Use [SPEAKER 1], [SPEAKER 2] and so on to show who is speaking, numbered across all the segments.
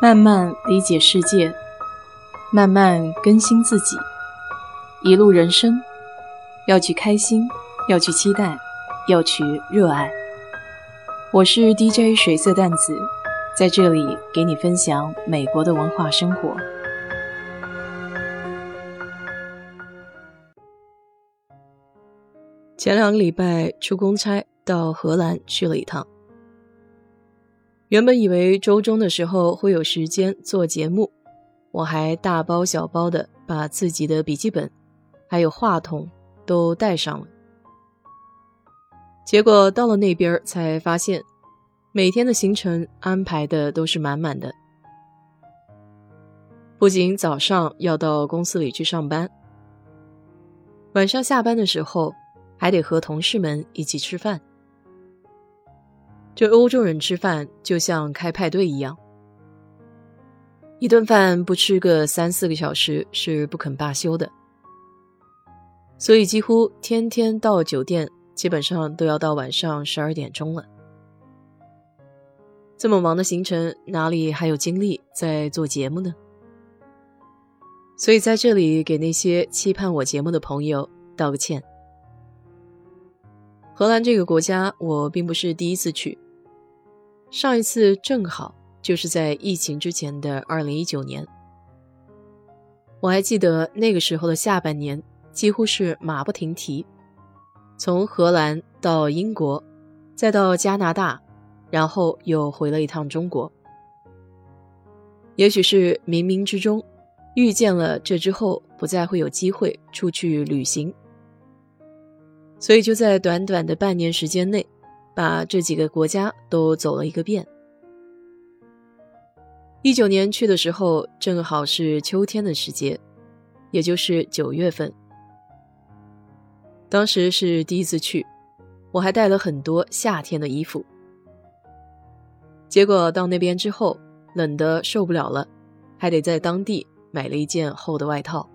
[SPEAKER 1] 慢慢理解世界，慢慢更新自己。一路人生，要去开心，要去期待，要去热爱。我是 DJ 水色淡子，在这里给你分享美国的文化生活。
[SPEAKER 2] 前两个礼拜出公差到荷兰去了一趟。原本以为周中的时候会有时间做节目，我还大包小包的把自己的笔记本，还有话筒都带上了。结果到了那边才发现，每天的行程安排的都是满满的。不仅早上要到公司里去上班，晚上下班的时候还得和同事们一起吃饭。这欧洲人吃饭就像开派对一样，一顿饭不吃个三四个小时是不肯罢休的。所以几乎天天到酒店，基本上都要到晚上十二点钟了。这么忙的行程，哪里还有精力在做节目呢？所以在这里给那些期盼我节目的朋友道个歉。荷兰这个国家，我并不是第一次去。上一次正好就是在疫情之前的二零一九年，我还记得那个时候的下半年几乎是马不停蹄，从荷兰到英国，再到加拿大，然后又回了一趟中国。也许是冥冥之中遇见了这之后不再会有机会出去旅行，所以就在短短的半年时间内。把这几个国家都走了一个遍。一九年去的时候，正好是秋天的时节，也就是九月份。当时是第一次去，我还带了很多夏天的衣服。结果到那边之后，冷得受不了了，还得在当地买了一件厚的外套。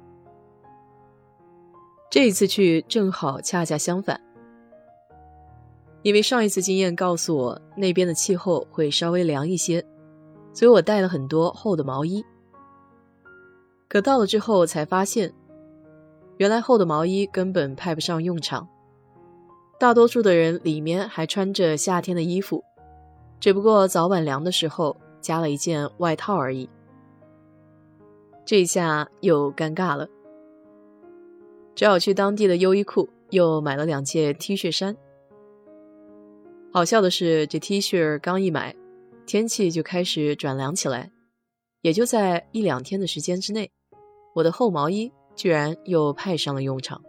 [SPEAKER 2] 这一次去正好恰恰相反。因为上一次经验告诉我，那边的气候会稍微凉一些，所以我带了很多厚的毛衣。可到了之后才发现，原来厚的毛衣根本派不上用场。大多数的人里面还穿着夏天的衣服，只不过早晚凉的时候加了一件外套而已。这下又尴尬了，只好去当地的优衣库又买了两件 T 恤衫。好笑的是，这 T 恤刚一买，天气就开始转凉起来，也就在一两天的时间之内，我的厚毛衣居然又派上了用场。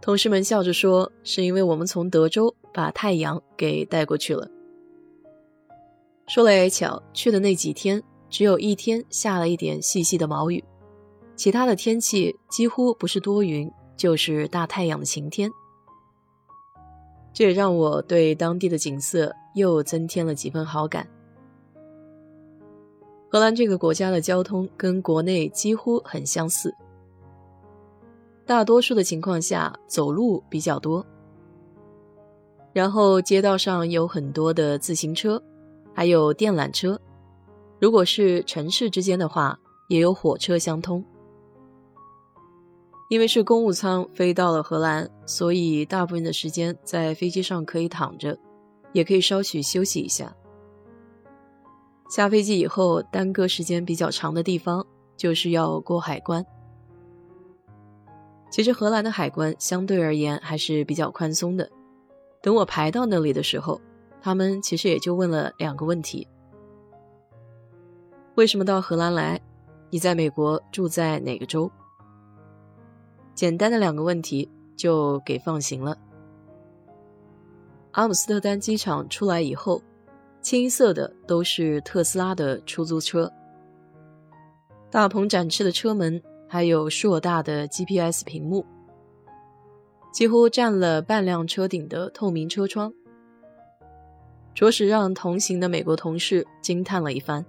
[SPEAKER 2] 同事们笑着说：“是因为我们从德州把太阳给带过去了。”说来也巧，去的那几天只有一天下了一点细细的毛雨，其他的天气几乎不是多云，就是大太阳的晴天。这也让我对当地的景色又增添了几分好感。荷兰这个国家的交通跟国内几乎很相似，大多数的情况下走路比较多，然后街道上有很多的自行车，还有电缆车。如果是城市之间的话，也有火车相通。因为是公务舱飞到了荷兰，所以大部分的时间在飞机上可以躺着，也可以稍许休息一下。下飞机以后，耽搁时间比较长的地方就是要过海关。其实荷兰的海关相对而言还是比较宽松的。等我排到那里的时候，他们其实也就问了两个问题：为什么到荷兰来？你在美国住在哪个州？简单的两个问题就给放行了。阿姆斯特丹机场出来以后，清一色的都是特斯拉的出租车，大鹏展翅的车门，还有硕大的 GPS 屏幕，几乎占了半辆车顶的透明车窗，着实让同行的美国同事惊叹了一番。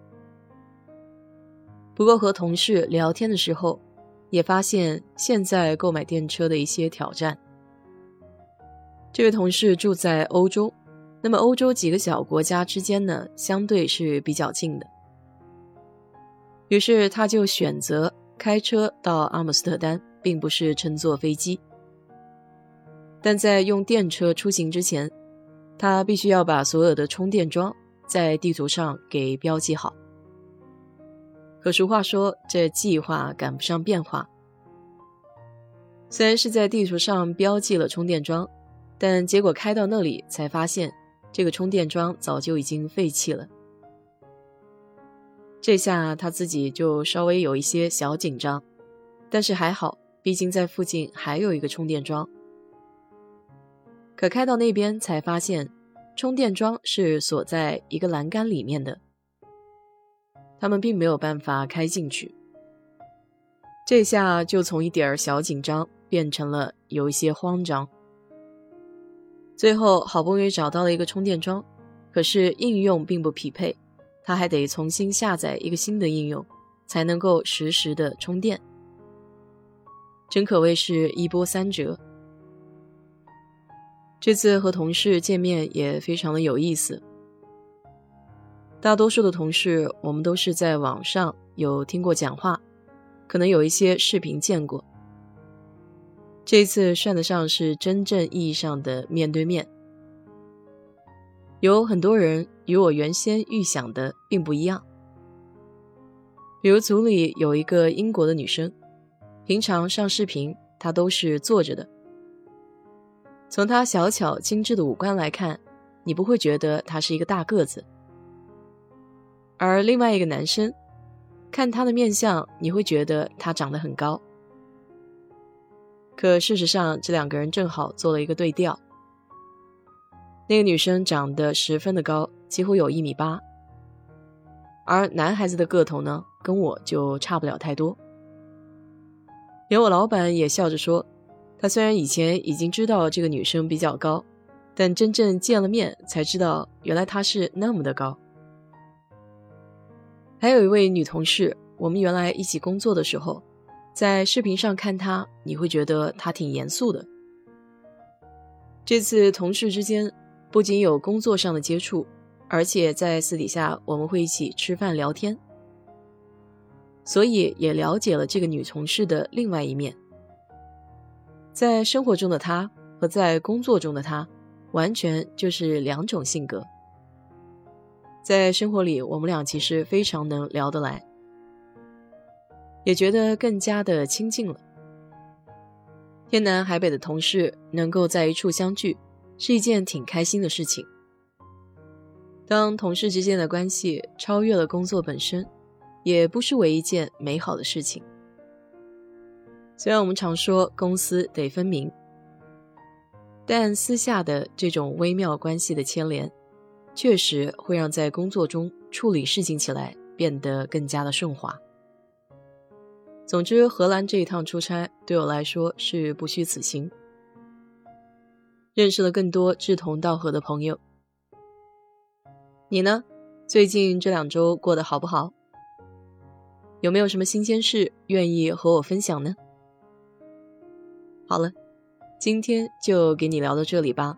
[SPEAKER 2] 不过和同事聊天的时候。也发现现在购买电车的一些挑战。这位同事住在欧洲，那么欧洲几个小国家之间呢，相对是比较近的。于是他就选择开车到阿姆斯特丹，并不是乘坐飞机。但在用电车出行之前，他必须要把所有的充电桩在地图上给标记好。可俗话说，这计划赶不上变化。虽然是在地图上标记了充电桩，但结果开到那里才发现。这个充电桩早就已经废弃了，这下他自己就稍微有一些小紧张，但是还好，毕竟在附近还有一个充电桩。可开到那边才发现，充电桩是锁在一个栏杆里面的，他们并没有办法开进去。这下就从一点儿小紧张变成了有一些慌张。最后好不容易找到了一个充电桩，可是应用并不匹配，他还得重新下载一个新的应用，才能够实时的充电。真可谓是一波三折。这次和同事见面也非常的有意思。大多数的同事我们都是在网上有听过讲话，可能有一些视频见过。这次算得上是真正意义上的面对面。有很多人与我原先预想的并不一样。比如组里有一个英国的女生，平常上视频她都是坐着的。从她小巧精致的五官来看，你不会觉得她是一个大个子。而另外一个男生，看他的面相，你会觉得他长得很高。可事实上，这两个人正好做了一个对调。那个女生长得十分的高，几乎有一米八，而男孩子的个头呢，跟我就差不了太多。连我老板也笑着说，他虽然以前已经知道这个女生比较高，但真正见了面才知道，原来她是那么的高。还有一位女同事，我们原来一起工作的时候。在视频上看她，你会觉得她挺严肃的。这次同事之间不仅有工作上的接触，而且在私底下我们会一起吃饭聊天，所以也了解了这个女同事的另外一面。在生活中的她和在工作中的她，完全就是两种性格。在生活里，我们俩其实非常能聊得来。也觉得更加的亲近了。天南海北的同事能够在一处相聚，是一件挺开心的事情。当同事之间的关系超越了工作本身，也不失为一件美好的事情。虽然我们常说公私得分明，但私下的这种微妙关系的牵连，确实会让在工作中处理事情起来变得更加的顺滑。总之，荷兰这一趟出差对我来说是不虚此行，认识了更多志同道合的朋友。你呢？最近这两周过得好不好？有没有什么新鲜事愿意和我分享呢？好了，今天就给你聊到这里吧。